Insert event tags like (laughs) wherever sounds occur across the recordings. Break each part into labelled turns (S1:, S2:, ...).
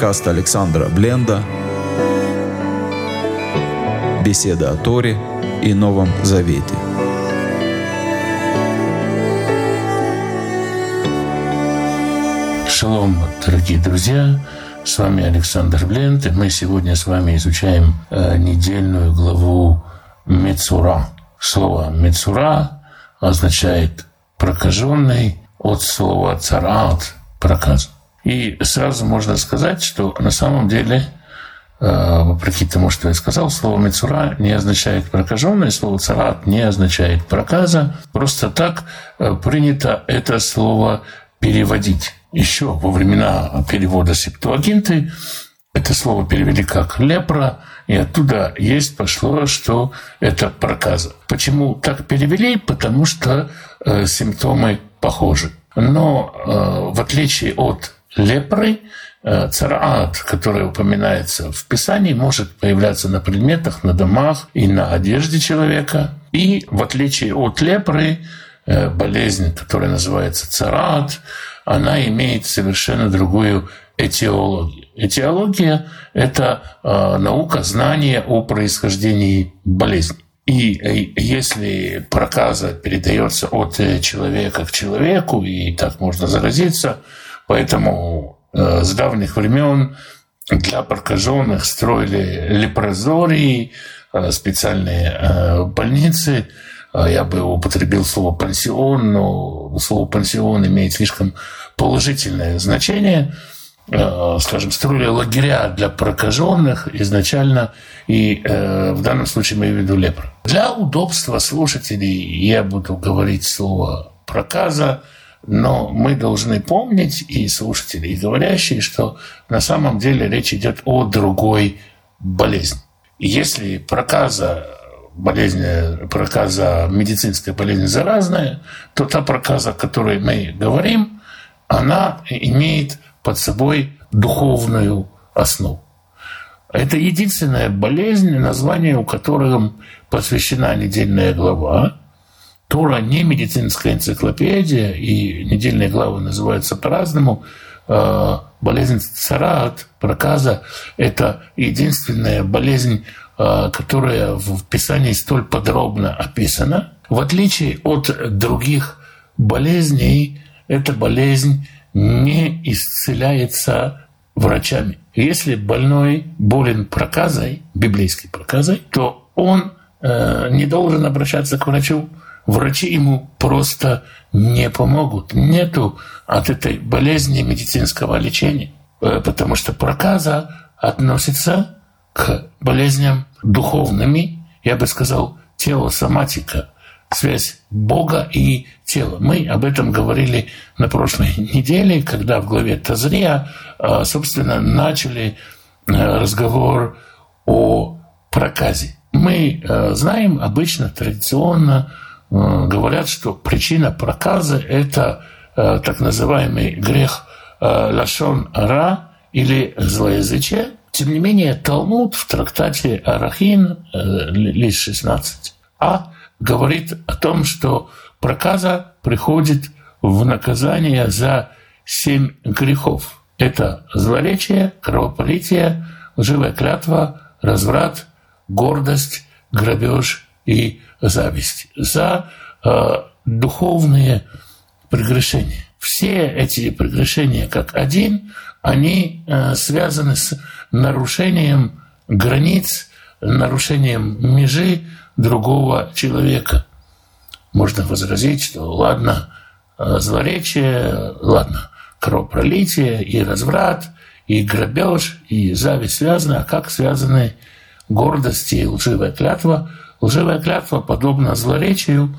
S1: Подкаст Александра Бленда. Беседа о Торе и Новом Завете.
S2: Шалом, дорогие друзья! С вами Александр Бленд, и мы сегодня с вами изучаем э, недельную главу Мецура. Слово Мецура означает прокаженный от слова цараат – проказ. И сразу можно сказать, что на самом деле, э, вопреки тому, что я сказал, слово «мецура» не означает прокаженный, слово «царат» не означает проказа. Просто так э, принято это слово переводить еще во времена перевода септуагинты это слово перевели как лепра, и оттуда есть пошло, что это проказа. Почему так перевели? Потому что э, симптомы похожи. Но э, в отличие от лепры, э, цараат, который упоминается в Писании, может появляться на предметах, на домах и на одежде человека. И в отличие от лепры, э, болезнь, которая называется цараат, она имеет совершенно другую этиологию. Этиология – это э, наука, знание о происхождении болезни. И э, если проказа передается от э, человека к человеку, и так можно заразиться, поэтому с давних времен для прокаженных строили лепрозории, специальные больницы – я бы употребил слово «пансион», но слово «пансион» имеет слишком положительное значение. А, скажем, строили лагеря для прокаженных изначально, и э, в данном случае мы имеем в виду лепра. Для удобства слушателей я буду говорить слово «проказа», но мы должны помнить, и слушатели, и говорящие, что на самом деле речь идет о другой болезни. Если проказа болезнь, проказа, медицинская болезнь заразная, то та проказа, о которой мы говорим, она имеет под собой духовную основу. Это единственная болезнь, название у которой посвящена недельная глава. Тора не медицинская энциклопедия, и недельные главы называются по-разному. А, болезнь царат, проказа – это единственная болезнь Э, которая в Писании столь подробно описана. В отличие от других болезней, эта болезнь не исцеляется врачами. Если больной болен проказой, библейской проказой, то он э, не должен обращаться к врачу. Врачи ему просто не помогут. Нету от этой болезни медицинского лечения, э, потому что проказа относится к болезням духовными, я бы сказал, телосоматика, связь Бога и тела. Мы об этом говорили на прошлой неделе, когда в главе Тазрия, а, собственно, начали а, разговор о проказе. Мы а, знаем, обычно, традиционно говорят, что причина проказа – это так называемый грех лашон ара или злоязычие, тем не менее, Талмуд в трактате Арахин, э, лист 16, а говорит о том, что проказа приходит в наказание за семь грехов. Это злоречие, кровопролитие, лживая клятва, разврат, гордость, грабеж и зависть. За э, духовные прегрешения. Все эти прегрешения как один, они э, связаны с нарушением границ, нарушением межи другого человека. Можно возразить, что ладно, э, злоречие, ладно, кровопролитие и разврат, и грабеж, и зависть связаны, а как связаны гордость и лживая клятва? Лживая клятва, подобно злоречию,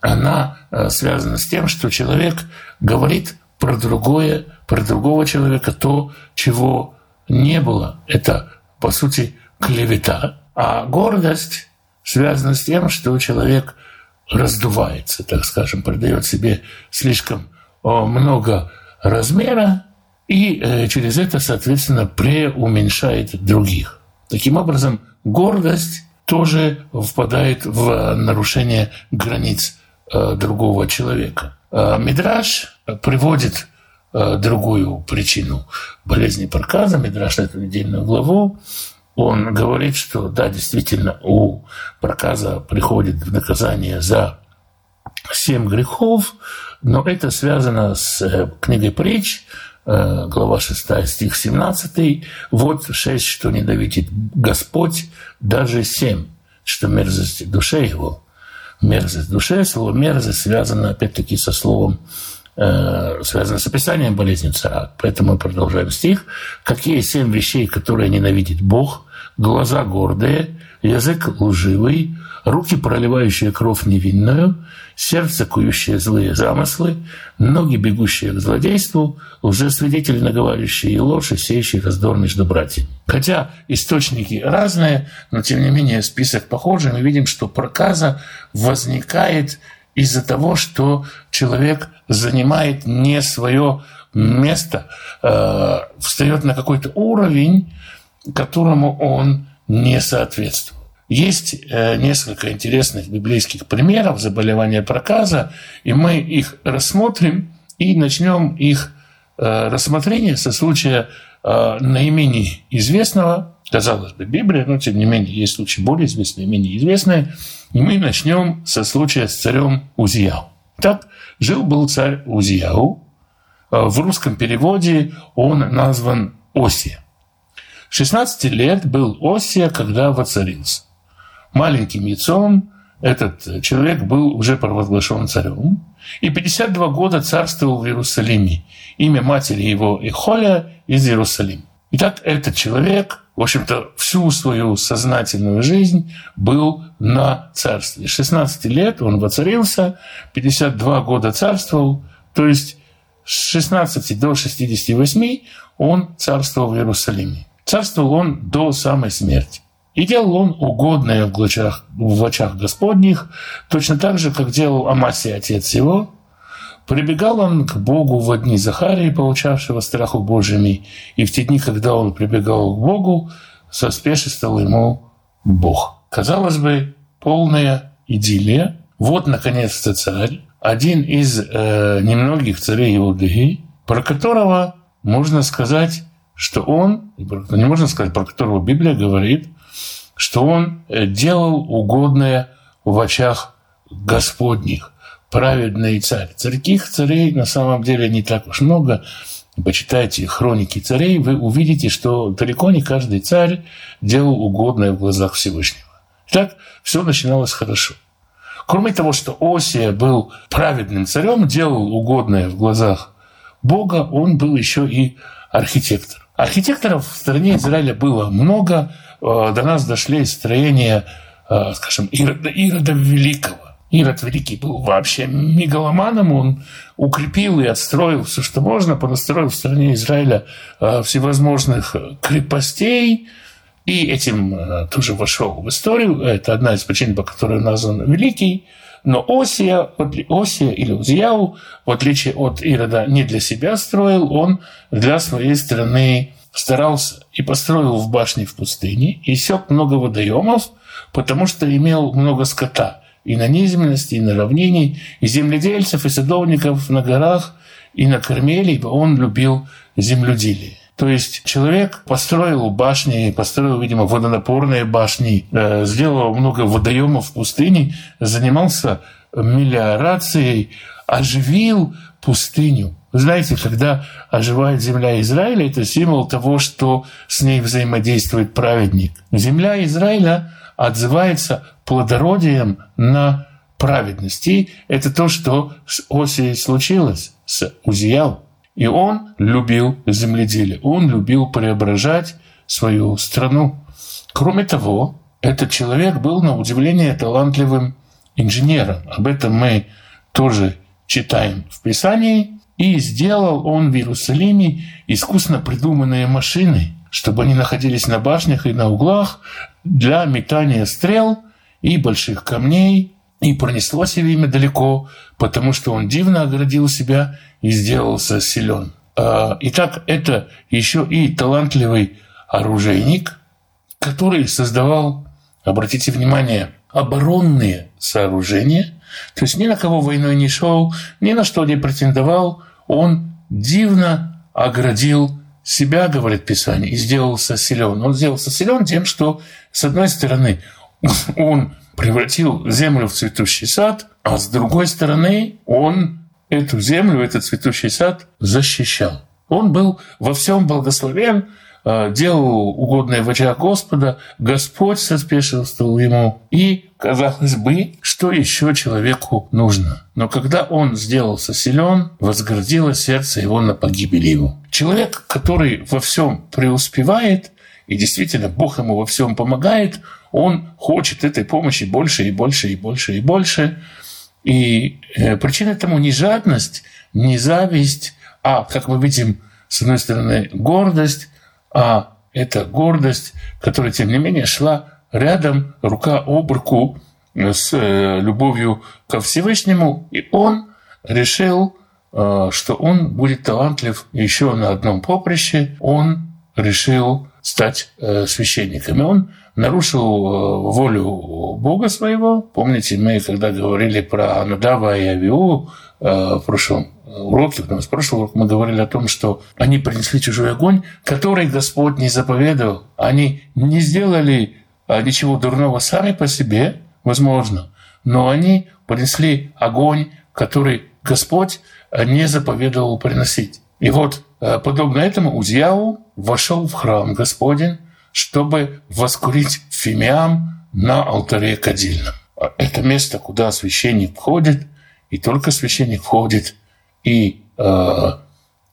S2: она э, связана с тем, что человек говорит про другое, про другого человека то, чего не было. Это, по сути, клевета. А гордость связана с тем, что человек раздувается, так скажем, придает себе слишком много размера и э, через это, соответственно, преуменьшает других. Таким образом, гордость тоже впадает в нарушение границ э, другого человека. Э, Мидраш приводит э, другую причину болезни проказа, Мидраш на эту недельную главу, он говорит, что да, действительно, у проказа приходит наказание за семь грехов, но это связано с э, книгой притч, э, глава 6, стих 17. «Вот шесть, что ненавидит Господь, даже семь, что мерзость душе его». Мерзость душе, слово мерзость связано опять-таки со словом связано с описанием болезни цара. Поэтому мы продолжаем стих. «Какие семь вещей, которые ненавидит Бог? Глаза гордые, язык лживый, руки, проливающие кровь невинную, сердце, кующее злые замыслы, ноги, бегущие к злодейству, уже свидетели, наговаривающие и ложь, и сеющие раздор между братьями. Хотя источники разные, но тем не менее список похожий, мы видим, что проказа возникает из-за того, что человек занимает не свое место, э, встает на какой-то уровень, которому он не соответствует. Есть э, несколько интересных библейских примеров заболевания проказа, и мы их рассмотрим и начнем их э, рассмотрение со случая э, наименее известного, казалось бы, Библия, но тем не менее есть случаи более известные, менее известные, и мы начнем со случая с царем Узияу. Так, жил-был царь Узияу, в русском переводе он назван Осия. 16 лет был Осия, когда воцарился маленьким яйцом этот человек был уже провозглашен царем, и 52 года царствовал в Иерусалиме. Имя матери его Ихоля из Иерусалима. Итак, этот человек, в общем-то, всю свою сознательную жизнь был на царстве. 16 лет он воцарился, 52 года царствовал, то есть с 16 до 68 он царствовал в Иерусалиме. Царствовал он до самой смерти. И делал он угодное в очах, в очах Господних, точно так же, как делал Амасий, отец его. Прибегал он к Богу в дни Захарии, получавшего страху Божьими, и в те дни, когда он прибегал к Богу, соспешествовал ему Бог. Казалось бы, полная идиллия. Вот, наконец-то, царь, один из э, немногих царей Иудеи, про которого можно сказать, что он, не можно сказать, про которого Библия говорит, что он э, делал угодное в очах Господних, праведный царь. Таких царей на самом деле не так уж много. Почитайте хроники царей, вы увидите, что далеко не каждый царь делал угодное в глазах Всевышнего. Так все начиналось хорошо. Кроме того, что Осия был праведным царем, делал угодное в глазах Бога, он был еще и архитектор. Архитекторов в стране Израиля было много, Э, до нас дошли строения, э, скажем, Ирода, Ирода Великого. Ирод Великий был вообще мегаломаном, он укрепил и отстроил все, что можно, понастроил в стране Израиля э, всевозможных крепостей, и этим тоже вошел в историю. Это одна из причин, по которой он назван Великий. Но Осия, Осия или Узияу, в отличие от Ирода, не для себя строил, он для своей страны старался и построил в башне в пустыне, и сёк много водоемов, потому что имел много скота и на низменности, и на равнине, и земледельцев, и садовников на горах, и на Кармеле, ибо он любил земледелие. То есть человек построил башни, построил, видимо, водонапорные башни, э, сделал много водоемов в пустыне, занимался мелиорацией, оживил пустыню. Вы знаете, когда оживает земля Израиля, это символ того, что с ней взаимодействует праведник. Земля Израиля отзывается плодородием на праведность. И это то, что с Осией случилось, с Узиял. И он любил земледелие, он любил преображать свою страну. Кроме того, этот человек был, на удивление, талантливым инженером. Об этом мы тоже читаем в Писании. И сделал он в Иерусалиме искусно придуманные машины, чтобы они находились на башнях и на углах для метания стрел и больших камней, и пронеслось его имя далеко, потому что он дивно оградил себя и сделался силен. А, итак, это еще и талантливый оружейник, который создавал, обратите внимание, оборонные сооружения, то есть ни на кого войной не шел, ни на что не претендовал, он дивно оградил себя, говорит Писание, и сделался силен. Он сделался силен тем, что, с одной стороны, (laughs) он превратил землю в цветущий сад, а с другой стороны, он эту землю, этот цветущий сад защищал. Он был во всем благословен, э, делал угодное в очах Господа, Господь соспешествовал ему. И, казалось бы, что еще человеку нужно? Но когда он сделался силен, возгордило сердце его на погибель его. Человек, который во всем преуспевает, и действительно Бог ему во всем помогает, он хочет этой помощи больше и больше и больше и больше. И э, причина тому не жадность, не зависть, а, как мы видим, с одной стороны, гордость, а это гордость, которая, тем не менее, шла рядом, рука об руку с э, любовью ко Всевышнему, и он решил, э, что он будет талантлив еще на одном поприще, он решил стать священником. И он нарушил э, волю Бога своего. Помните, мы когда говорили про Анадава и Авиу э, в прошлом уроке, в прошлом уроке мы говорили о том, что они принесли чужой огонь, который Господь не заповедовал. Они не сделали ничего дурного сами по себе, возможно, но они принесли огонь, который Господь не заповедовал приносить. И вот, э, подобно этому, Узьяу вошел в храм Господень, чтобы воскурить фимиам на алтаре кадильном. Это место, куда священник входит, и только священник входит, и э,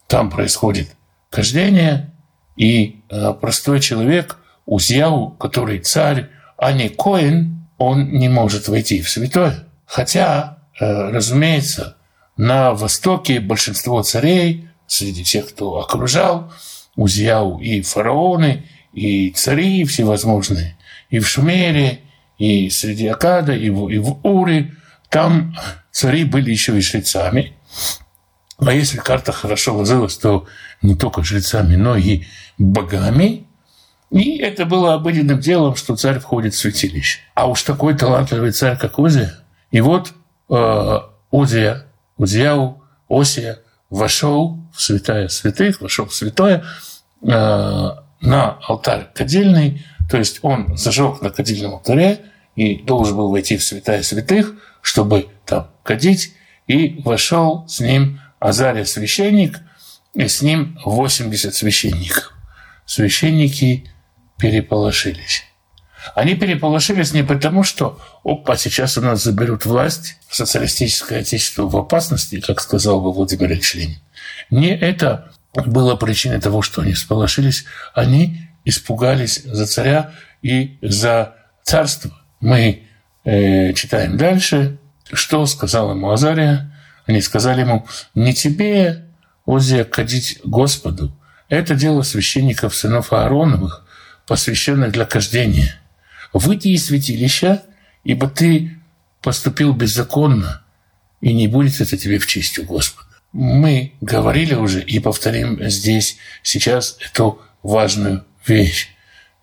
S2: там происходит кождение, и э, простой человек, Узьяу, который царь, а не Коин, он не может войти в святое. Хотя, э, разумеется, на Востоке большинство царей, среди тех, кто окружал Узьяу и фараоны, и цари всевозможные, и в Шумере, и среди Акада, и в, и в Уре. Там цари были еще и жрецами. А если карта хорошо ложилась, то не только жрецами, но и богами. И это было обыденным делом, что царь входит в святилище. А уж такой талантливый царь, как Озия. И вот э, Озия, Узияу, Осия вошел в святая святых, вошел в святое, э, на алтарь кадильный, то есть он зажег на кадильном алтаре и должен был войти в святая святых, чтобы там кадить, и вошел с ним Азария священник, и с ним 80 священников. Священники переполошились. Они переполошились не потому, что опа, сейчас у нас заберут власть, социалистическое отечество в опасности, как сказал бы Владимир Ильич Ленин. Не это было причиной того, что они всполошились. Они испугались за царя и за царство. Мы э, читаем дальше, что сказал ему Азария. Они сказали ему, не тебе, Озия, кадить Господу. Это дело священников сынов Аароновых, посвященных для кождения. Выйди из святилища, ибо ты поступил беззаконно, и не будет это тебе в честь у Господа. Мы говорили уже и повторим здесь сейчас эту важную вещь.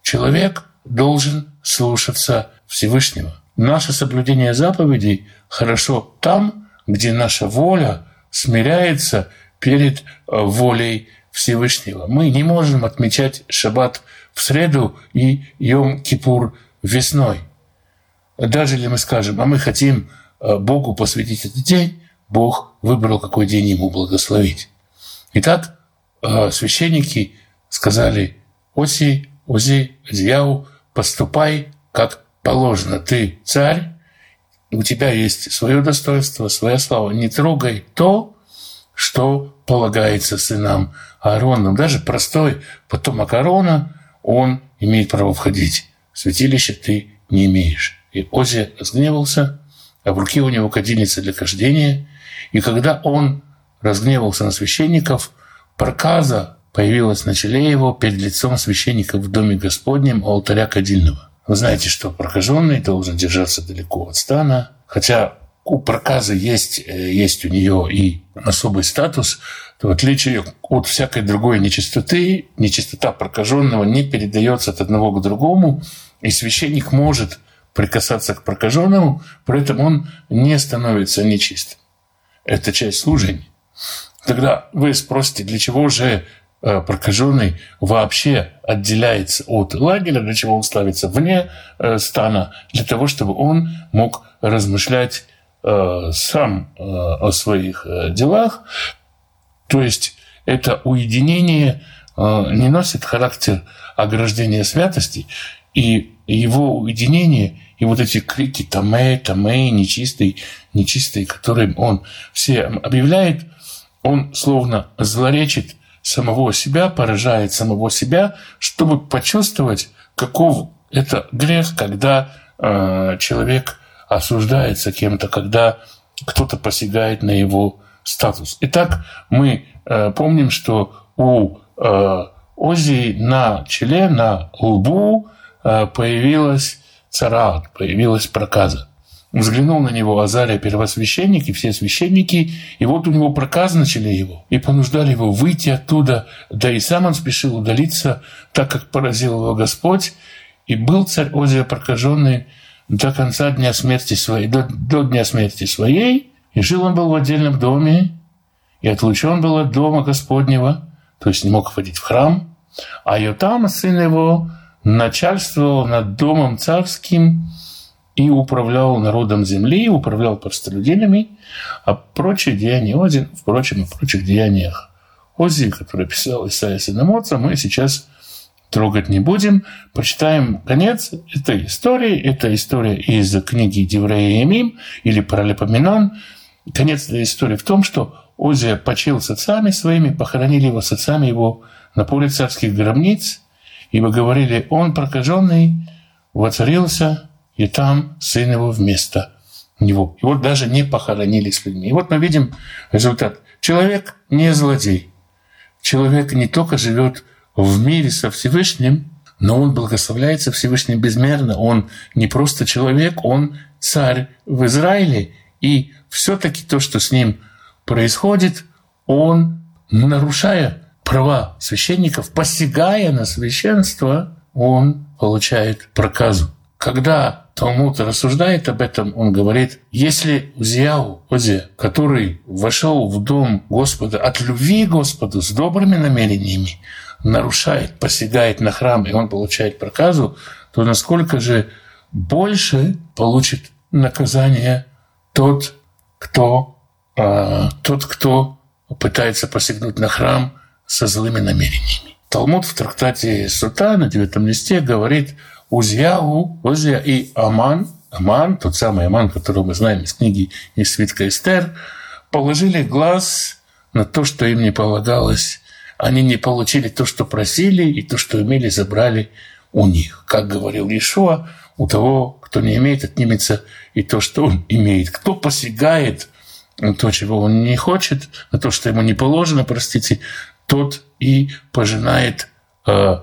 S2: Человек должен слушаться Всевышнего. Наше соблюдение заповедей хорошо там, где наша воля смиряется перед э, волей Всевышнего. Мы не можем отмечать шаббат в среду и Йом-Кипур весной. Даже если мы скажем, а мы хотим э, Богу посвятить этот день, Бог выбрал, какой день ему благословить. Итак, э, священники сказали Оси, Ози, Азияу, поступай как положено. Ты царь, у тебя есть свое достоинство, своя слава. Не трогай то, что полагается сынам Аароном. Даже простой потомок Аарона, он имеет право входить. В святилище ты не имеешь. И Ози разгневался, а в руке у него кадильница для кождения – и когда он разгневался на священников, проказа появилась на челе его перед лицом священников в доме Господнем у алтаря кадильного. Вы знаете, что прокаженный должен держаться далеко от стана, хотя у проказы есть, э, есть у нее и особый статус, то в отличие от всякой другой нечистоты, нечистота прокаженного не передается от одного к другому, и священник может прикасаться к прокаженному, при этом он не становится нечистым. Это часть служения. Тогда вы спросите, для чего же э, прокаженный вообще отделяется от лагеря, для чего он ставится вне э, стана, для того, чтобы он мог размышлять сам о своих делах. То есть это уединение не носит характер ограждения святости, и его уединение и вот эти крики «Таме, Таме, нечистый, нечистый», которые он все объявляет, он словно злоречит самого себя, поражает самого себя, чтобы почувствовать, каков это грех, когда э, человек осуждается кем-то, когда кто-то посягает на его статус. Итак, мы э, помним, что у э, Ози на челе, на лбу э, появилась царат, появилась проказа. Взглянул на него Азария, первосвященник, и все священники, и вот у него проказы начали его, и понуждали его выйти оттуда, да и сам он спешил удалиться, так как поразил его Господь, и был царь Озия прокаженный до конца дня смерти своей, до, до дня смерти своей, и жил он был в отдельном доме, и отлучен был от дома Господнего, то есть не мог входить в храм, а Йотам, сын его, начальствовал над домом царским и управлял народом земли, управлял простолюдинами, а прочие деяния Ози, впрочем, о прочих деяниях Ози, которые писал Исаия сын Моца, мы сейчас трогать не будем. Почитаем конец этой истории. Это история из книги Деврея Емим или Паралипоменон. Конец этой истории в том, что Озия почил с отцами своими, похоронили его с отцами его на поле царских гробниц, ибо говорили, он прокаженный воцарился, и там сын его вместо него. И вот даже не похоронили с людьми. И вот мы видим результат. Человек не злодей. Человек не только живет в мире со Всевышним, но он благословляется Всевышним безмерно. Он не просто человек, он царь в Израиле. И все-таки то, что с ним происходит, он, нарушая права священников, посягая на священство, он получает проказу. Когда Талмуд рассуждает об этом, он говорит, если Узияу, Озия, который вошел в дом Господа от любви Господу с добрыми намерениями, нарушает, посягает на храм, и он получает проказу, то насколько же больше получит наказание тот, кто, э, тот, кто пытается посягнуть на храм со злыми намерениями. Талмуд в трактате Сута на девятом листе говорит Узьяу, Узья и Аман, Аман, тот самый Аман, которого мы знаем из книги из Свитка Эстер, положили глаз на то, что им не полагалось. Они не получили то, что просили, и то, что имели, забрали у них. Как говорил Иешуа, у того, кто не имеет, отнимется и то, что он имеет. Кто посягает на то, чего он не хочет, на то, что ему не положено, простите, тот и пожинает э,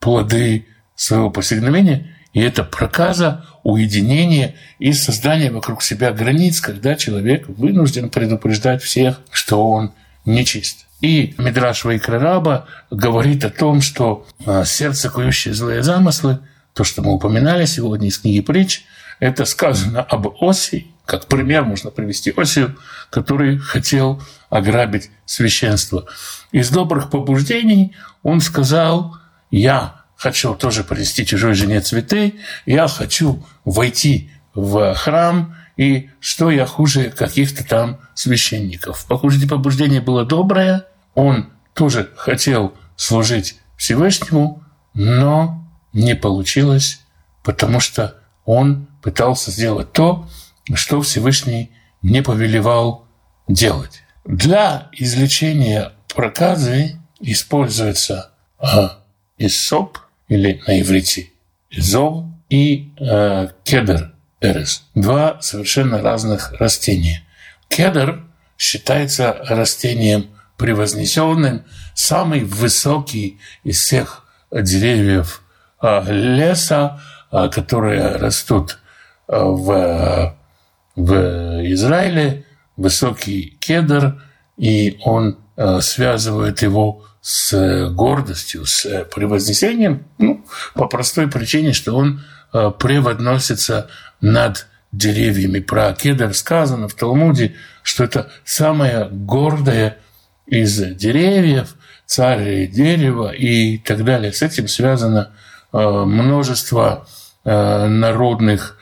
S2: плоды своего посягновения, и это проказа, уединение и создание вокруг себя границ, когда человек вынужден предупреждать всех, что он нечист. И Мидраш Вайкрараба говорит о том, что э, сердце, кующее злые замыслы, то, что мы упоминали сегодня из книги притч, это сказано об Оси, как пример можно привести Осию, который хотел ограбить священство. Из добрых побуждений он сказал, я хочу тоже принести чужой жене цветы, я хочу войти в храм, и что я хуже каких-то там священников. Побуждение было доброе, он тоже хотел служить Всевышнему, но не получилось, потому что он пытался сделать то, что Всевышний не повелевал делать. Для излечения проказы используется а, исоп или на иврите изов и э, кедр эрес. Два совершенно разных растения. Кедр считается растением превознесенным, самый высокий из всех деревьев э, леса, э, которые растут э, в, в Израиле, высокий кедр, и он связывает его с гордостью, с превознесением, ну, по простой причине, что он э, превозносится над деревьями. Про кедр сказано в Талмуде, что это самое гордое из деревьев, царь дерева и так далее. С этим связано множество народных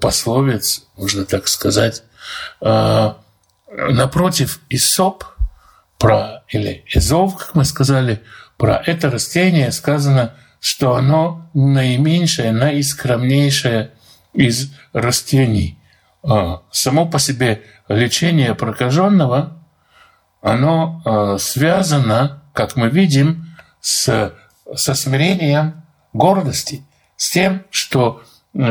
S2: пословиц, можно так сказать. Напротив, Исоп про, или Изов, как мы сказали, про это растение сказано, что оно наименьшее, наискромнейшее из растений. А, само по себе лечение прокаженного, оно а, связано, как мы видим, с, со смирением гордости, с тем, что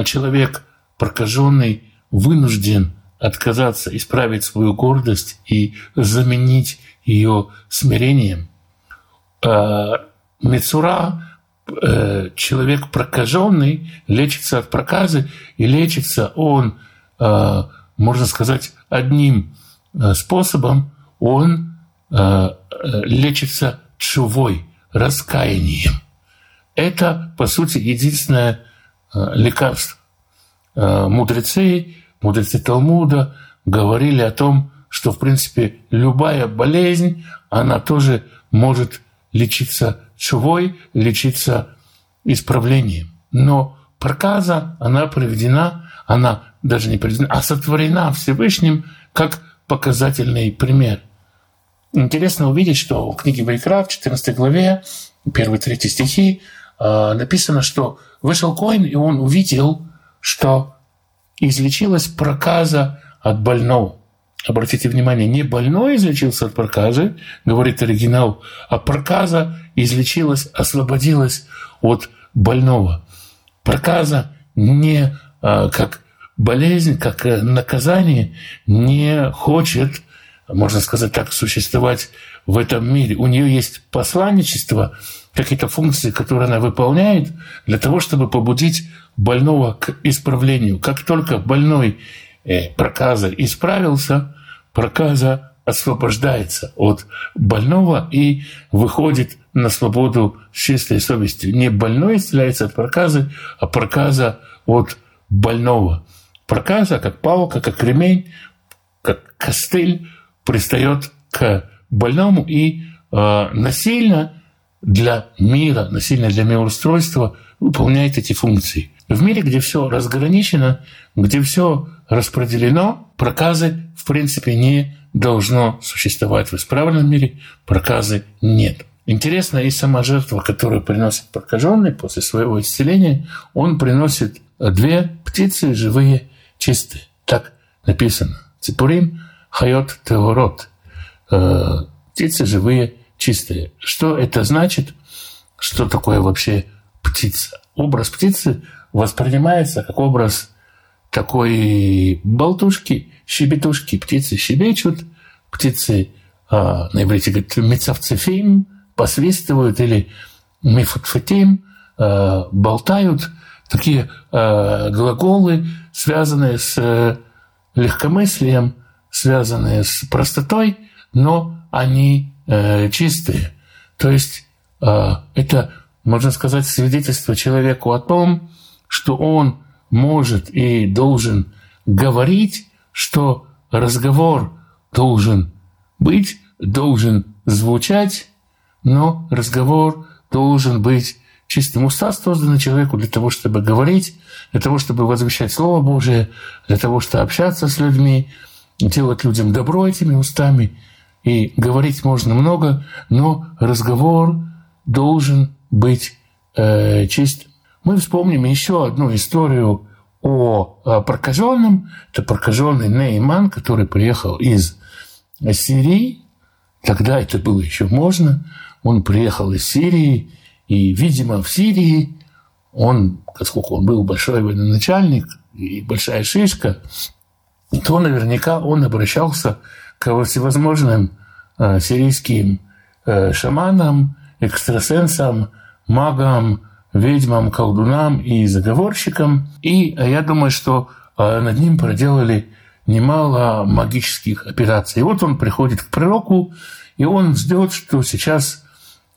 S2: человек прокаженный вынужден отказаться, исправить свою гордость и заменить ее смирением. А, Мецура Э, человек прокаженный лечится от проказы, и лечится он, э, можно сказать, одним э, способом, он лечится чувой, раскаянием. Это, по сути, единственное лекарство. Мудрецы, мудрецы Талмуда говорили о том, что, в принципе, любая болезнь, она тоже может лечиться чувой лечиться исправлением. Но проказа, она приведена, она даже не приведена, а сотворена Всевышним как показательный пример. Интересно увидеть, что в книге Вайкра в 14 главе, 1-3 стихи, а, написано, что вышел Коин, и он увидел, что излечилась проказа от больного. Обратите внимание, не больной излечился от проказы, говорит оригинал, а проказа излечилась, освободилась от больного. Проказа не а, как болезнь, как э, наказание не хочет, можно сказать так, существовать в этом мире. У нее есть посланничество, какие-то функции, которые она выполняет для того, чтобы побудить больного к исправлению. Как только больной проказа исправился, проказа освобождается от больного и выходит на свободу с чистой совестью. Не больной исцеляется от проказы, а проказа от больного. Проказа, как палка, как ремень, как костыль, пристает к больному и э, насильно для мира, насильно для мироустройства выполняет эти функции. В мире, где все разграничено, где все распределено, проказы в принципе не должно существовать в исправленном мире, проказы нет. Интересно, и сама жертва, которую приносит прокаженный после своего исцеления, он приносит две птицы живые, чистые. Так написано. Ципурим хайот теорот. Э, птицы живые, чистые. Что это значит? Что такое вообще птица? Образ птицы воспринимается как образ такой болтушки, щебетушки. Птицы щебечут, птицы а, на иврите говорят мецавцефим, посвистывают или мифутфатим, а, болтают. Такие а, глаголы, связанные с э, легкомыслием, связанные с простотой, но они э, чистые. То есть это, можно сказать, свидетельство человеку о том, что он может и должен говорить, что разговор должен быть, должен звучать, но разговор должен быть чистым. Уста созданы человеку для того, чтобы говорить, для того, чтобы возвещать Слово Божие, для того, чтобы общаться с людьми, делать людям добро этими устами. И говорить можно много, но разговор должен быть э, чистым. Мы вспомним еще одну историю о прокаженном. Это прокаженный Нейман, который приехал из Сирии. Тогда это было еще можно. Он приехал из Сирии, и, видимо, в Сирии он, поскольку он был большой военачальник и большая шишка, то наверняка он обращался к всевозможным э, сирийским э, шаманам, экстрасенсам, магам, ведьмам, колдунам и заговорщикам. И я думаю, что э, над ним проделали немало магических операций. И вот он приходит к пророку, и он ждет, что сейчас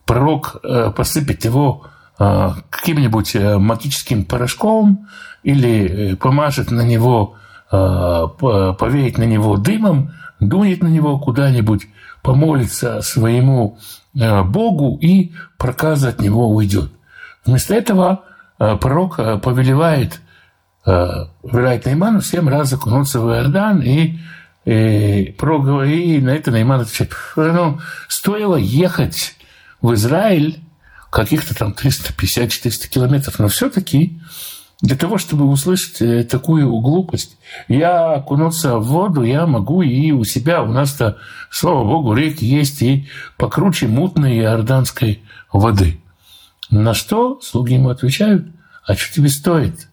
S2: пророк э, посыпет его э, каким-нибудь магическим порошком или помажет на него повеять на него дымом, дует на него куда-нибудь, помолится своему Богу, и проказа от него уйдет. Вместо этого пророк повелевает, повелевает Найману семь раз окунуться в Иордан и и, и на это Найман отвечает, ну, стоило ехать в Израиль каких-то там 350-400 километров, но все-таки для того, чтобы услышать э, такую глупость, я окунуться в воду я могу и у себя. У нас-то, слава богу, реки есть и покруче мутной иорданской воды. На что слуги ему отвечают, а что тебе стоит?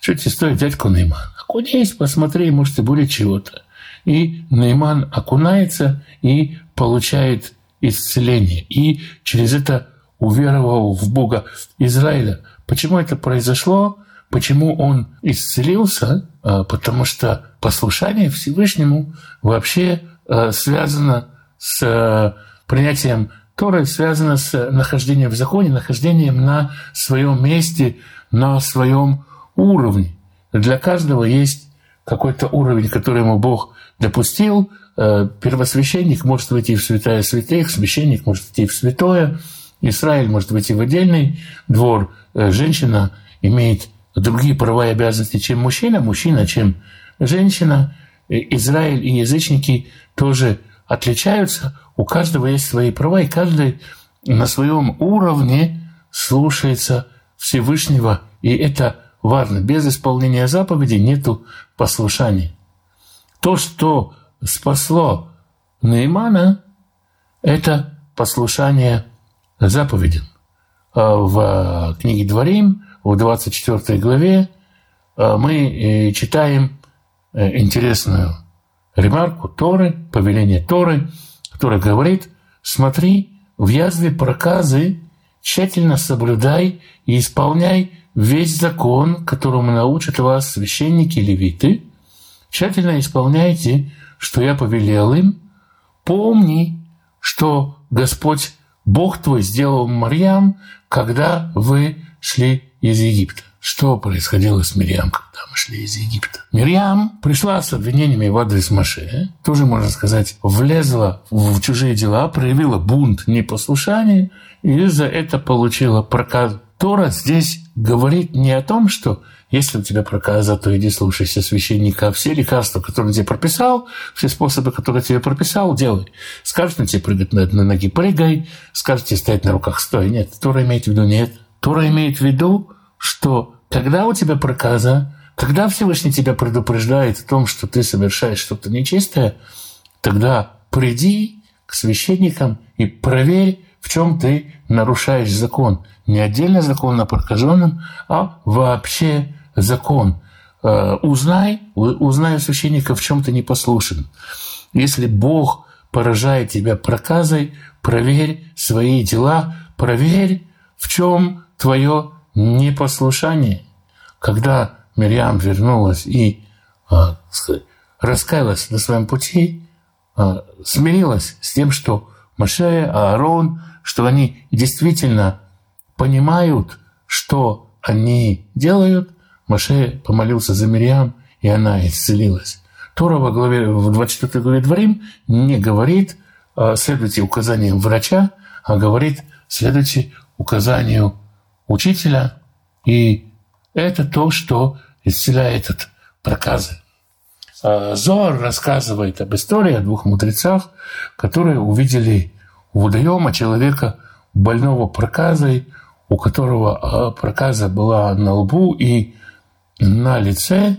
S2: Что тебе стоит, дядька Нейман? Окунись, посмотри, может, и будет чего-то и Нейман окунается и получает исцеление. И через это уверовал в Бога Израиля. Почему это произошло? Почему он исцелился? А, потому что послушание Всевышнему вообще а, связано с а, принятием Торы, связано с нахождением в законе, нахождением на своем месте, на своем уровне. Для каждого есть какой-то уровень, который ему Бог допустил, э, первосвященник может войти в святая святых, священник может войти в святое, Израиль может войти в отдельный двор, э, женщина имеет другие права и обязанности, чем мужчина, мужчина, чем женщина. Э, Израиль и язычники тоже отличаются, у каждого есть свои права, и каждый на своем уровне слушается Всевышнего, и это важно. Без исполнения заповедей нету послушания. То, что спасло Неймана, это послушание заповедям. А в книге Дворим, в 24 главе, а, мы э, читаем э, интересную ремарку Торы, повеление Торы, которое говорит, смотри, в язве проказы тщательно соблюдай и исполняй весь закон, которому научат вас священники левиты, тщательно исполняйте, что я повелел им, помни, что Господь Бог твой сделал Марьям, когда вы шли из Египта. Что происходило с Мирьям, когда мы шли из Египта? Мирьям пришла с обвинениями в адрес Маше, тоже, можно сказать, влезла в чужие дела, проявила бунт непослушания, и за это получила проказ. Тора здесь говорит не о том, что если у тебя проказа, то иди слушайся священника. Все лекарства, которые он тебе прописал, все способы, которые тебе прописал, делай. Скажет на тебе прыгать на одной ноге, прыгай. Скажет тебе стоять на руках, стой. Нет, Тора имеет в виду нет. Тора имеет в виду, что когда у тебя проказа, когда Всевышний тебя предупреждает о том, что ты совершаешь что-то нечистое, тогда приди к священникам и проверь, в чем ты нарушаешь закон. Не отдельно закон о прокаженном, а вообще закон. Э, узнай, узнай у священника, в чем ты не послушен. Если Бог поражает тебя проказой, проверь свои дела, проверь, в чем твое непослушание. Когда Мирьям вернулась и э, раскаялась на своем пути, э, смирилась с тем, что Маше, Аарон, что они действительно понимают, что они делают, Маше помолился за Мириам, и она исцелилась. Тора во главе, в 24 главе Дворим не говорит а, «следуйте указаниям врача», а говорит «следуйте указанию учителя». И это то, что исцеляет от проказы. А, Зор рассказывает об истории о двух мудрецах, которые увидели у водоема человека больного проказой, у которого а, проказа была на лбу и на лице,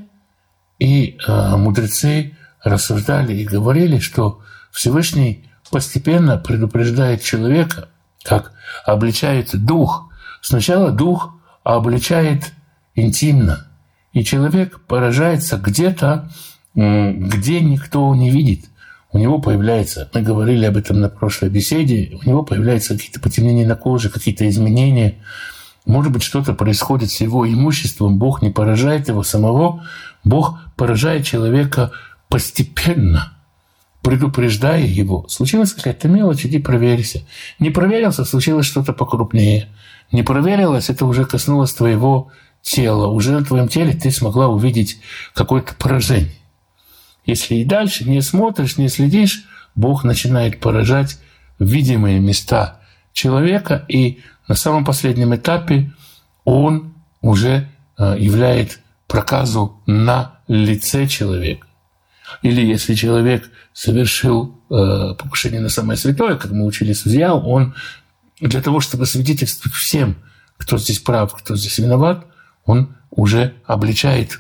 S2: и э, мудрецы рассуждали и говорили, что Всевышний постепенно предупреждает человека, как обличает дух. Сначала дух обличает интимно, и человек поражается где-то, где никто не видит. У него появляется, мы говорили об этом на прошлой беседе, у него появляются какие-то потемнения на коже, какие-то изменения – может быть, что-то происходит с его имуществом, Бог не поражает его самого, Бог поражает человека постепенно, предупреждая его. Случилась какая-то мелочь, иди проверься. Не проверился, случилось что-то покрупнее. Не проверилось, это уже коснулось твоего тела, уже на твоем теле ты смогла увидеть какое-то поражение. Если и дальше не смотришь, не следишь, Бог начинает поражать видимые места человека, и на самом последнем этапе он уже э, являет проказу на лице человека. Или если человек совершил э, покушение на самое святое, как мы учили судья, он для того, чтобы свидетельствовать всем, кто здесь прав, кто здесь виноват, он уже обличает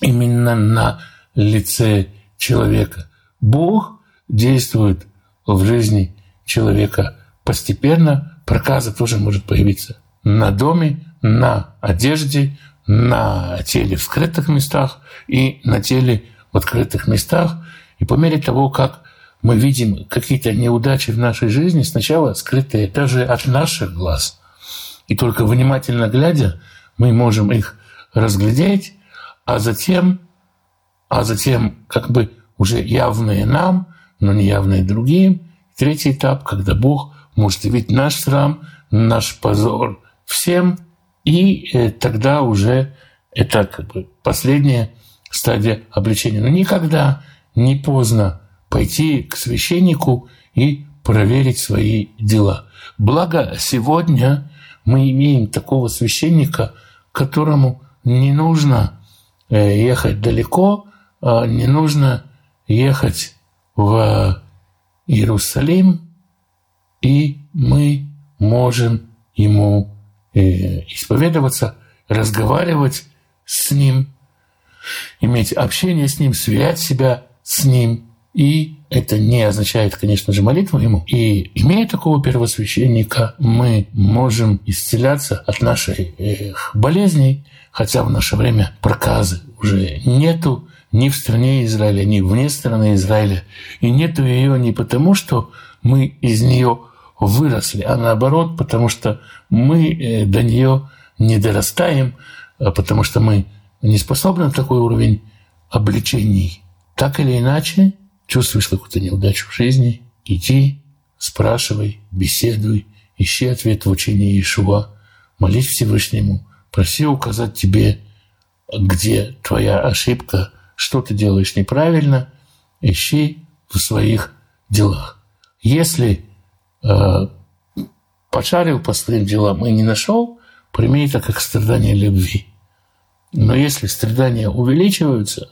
S2: именно на лице человека. Бог действует в жизни человека постепенно, проказа тоже может появиться на доме, на одежде, на теле в скрытых местах и на теле в открытых местах. И по мере того, как мы видим какие-то неудачи в нашей жизни, сначала скрытые даже от наших глаз. И только внимательно глядя, мы можем их разглядеть, а затем, а затем как бы уже явные нам, но не явные другим. Третий этап, когда Бог может явить наш срам, наш позор всем, и э, тогда уже это как бы последняя стадия обличения. Но никогда не поздно пойти к священнику и проверить свои дела. Благо сегодня мы имеем такого священника, которому не нужно э, ехать далеко, а не нужно ехать в Иерусалим, и мы можем ему э, исповедоваться, разговаривать с ним, иметь общение с ним, сверять себя с ним. И это не означает, конечно же, молитву ему. И имея такого первосвященника, мы можем исцеляться от наших болезней, хотя в наше время проказы уже нету ни в стране Израиля, ни вне страны Израиля. И нету ее не потому, что мы из нее выросли, а наоборот, потому что мы э, до нее не дорастаем, а потому что мы не способны на такой уровень обличений. Так или иначе, чувствуешь какую-то неудачу в жизни, иди, спрашивай, беседуй, ищи ответ в учении Иешуа, молись Всевышнему, проси указать тебе, где твоя ошибка, что ты делаешь неправильно, ищи в своих делах. Если э, пошарил по своим делам и не нашел, прими это как страдание любви. Но если страдания увеличиваются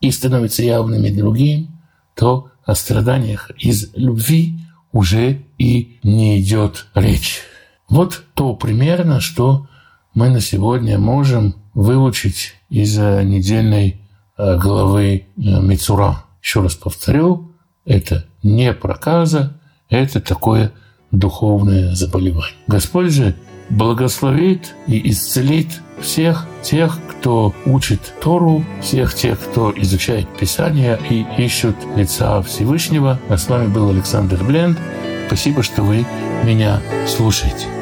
S2: и становятся явными другим, то о страданиях из любви уже и не идет речь. Вот то примерно, что мы на сегодня можем выучить из недельной э, главы э, Мицура. Еще раз повторю, это не проказа, это такое духовное заболевание. Господь же благословит и исцелит всех тех, кто учит Тору, всех тех, кто изучает Писание и ищут лица Всевышнего. А с вами был Александр Бленд. Спасибо, что вы меня слушаете.